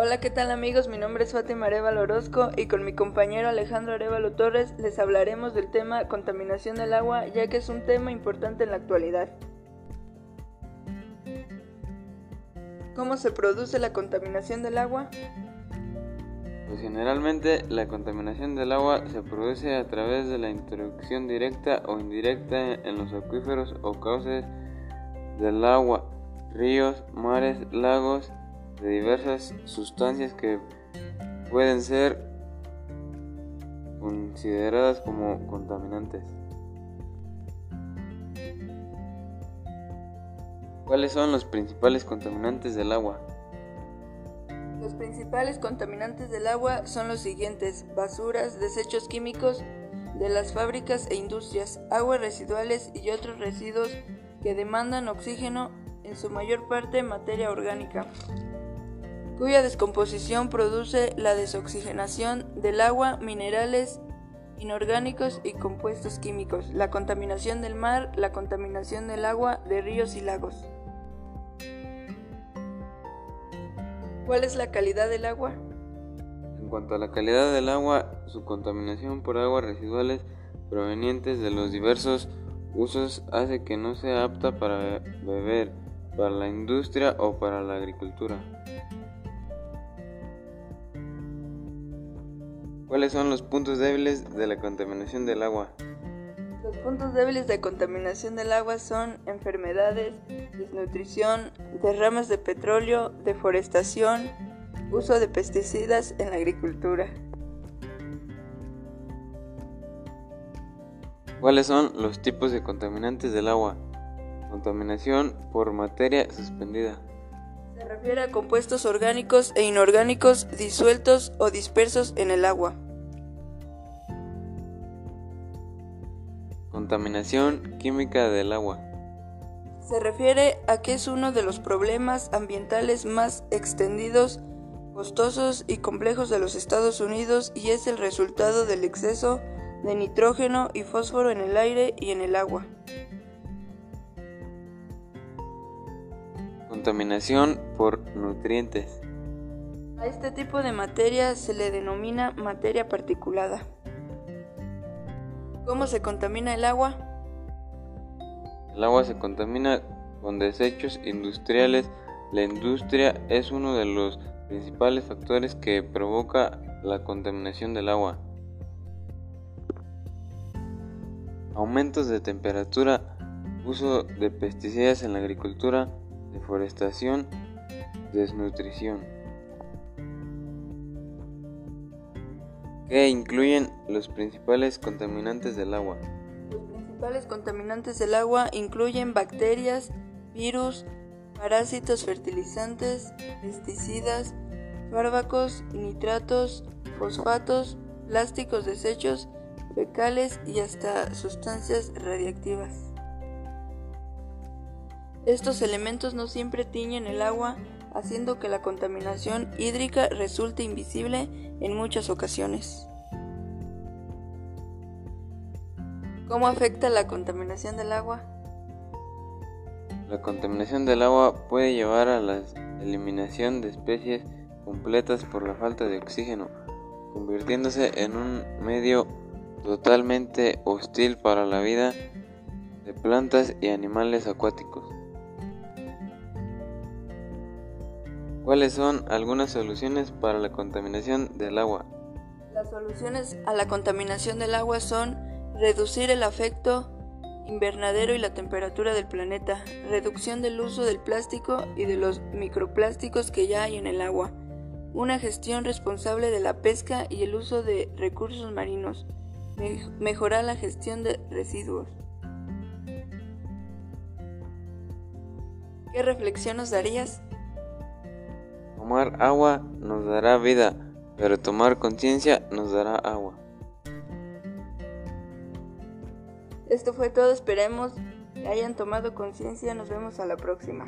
Hola, ¿qué tal amigos? Mi nombre es Fátima Arevalo Orozco y con mi compañero Alejandro Arevalo Torres les hablaremos del tema contaminación del agua, ya que es un tema importante en la actualidad. ¿Cómo se produce la contaminación del agua? Pues generalmente la contaminación del agua se produce a través de la introducción directa o indirecta en los acuíferos o cauces del agua, ríos, mares, lagos, de diversas sustancias que pueden ser consideradas como contaminantes. ¿Cuáles son los principales contaminantes del agua? Los principales contaminantes del agua son los siguientes, basuras, desechos químicos de las fábricas e industrias, aguas residuales y otros residuos que demandan oxígeno, en su mayor parte materia orgánica, cuya descomposición produce la desoxigenación del agua, minerales inorgánicos y compuestos químicos, la contaminación del mar, la contaminación del agua de ríos y lagos. ¿Cuál es la calidad del agua? En cuanto a la calidad del agua, su contaminación por aguas residuales provenientes de los diversos usos hace que no sea apta para beber, para la industria o para la agricultura. ¿Cuáles son los puntos débiles de la contaminación del agua? Los puntos débiles de contaminación del agua son enfermedades, desnutrición, derrames de petróleo, deforestación, uso de pesticidas en la agricultura. ¿Cuáles son los tipos de contaminantes del agua? Contaminación por materia suspendida. Se refiere a compuestos orgánicos e inorgánicos disueltos o dispersos en el agua. Contaminación química del agua. Se refiere a que es uno de los problemas ambientales más extendidos, costosos y complejos de los Estados Unidos y es el resultado del exceso de nitrógeno y fósforo en el aire y en el agua. Contaminación por nutrientes. A este tipo de materia se le denomina materia particulada. ¿Cómo se contamina el agua? El agua se contamina con desechos industriales. La industria es uno de los principales factores que provoca la contaminación del agua. Aumentos de temperatura, uso de pesticidas en la agricultura, deforestación, desnutrición. ¿Qué incluyen los principales contaminantes del agua? Los principales contaminantes del agua incluyen bacterias, virus, parásitos fertilizantes, pesticidas, fármacos, nitratos, fosfatos, plásticos desechos, fecales y hasta sustancias radiactivas. Estos elementos no siempre tiñen el agua haciendo que la contaminación hídrica resulte invisible en muchas ocasiones. ¿Cómo afecta la contaminación del agua? La contaminación del agua puede llevar a la eliminación de especies completas por la falta de oxígeno, convirtiéndose en un medio totalmente hostil para la vida de plantas y animales acuáticos. ¿Cuáles son algunas soluciones para la contaminación del agua? Las soluciones a la contaminación del agua son reducir el efecto invernadero y la temperatura del planeta, reducción del uso del plástico y de los microplásticos que ya hay en el agua, una gestión responsable de la pesca y el uso de recursos marinos, mejorar la gestión de residuos. ¿Qué reflexión nos darías? Tomar agua nos dará vida, pero tomar conciencia nos dará agua. Esto fue todo, esperemos que hayan tomado conciencia, nos vemos a la próxima.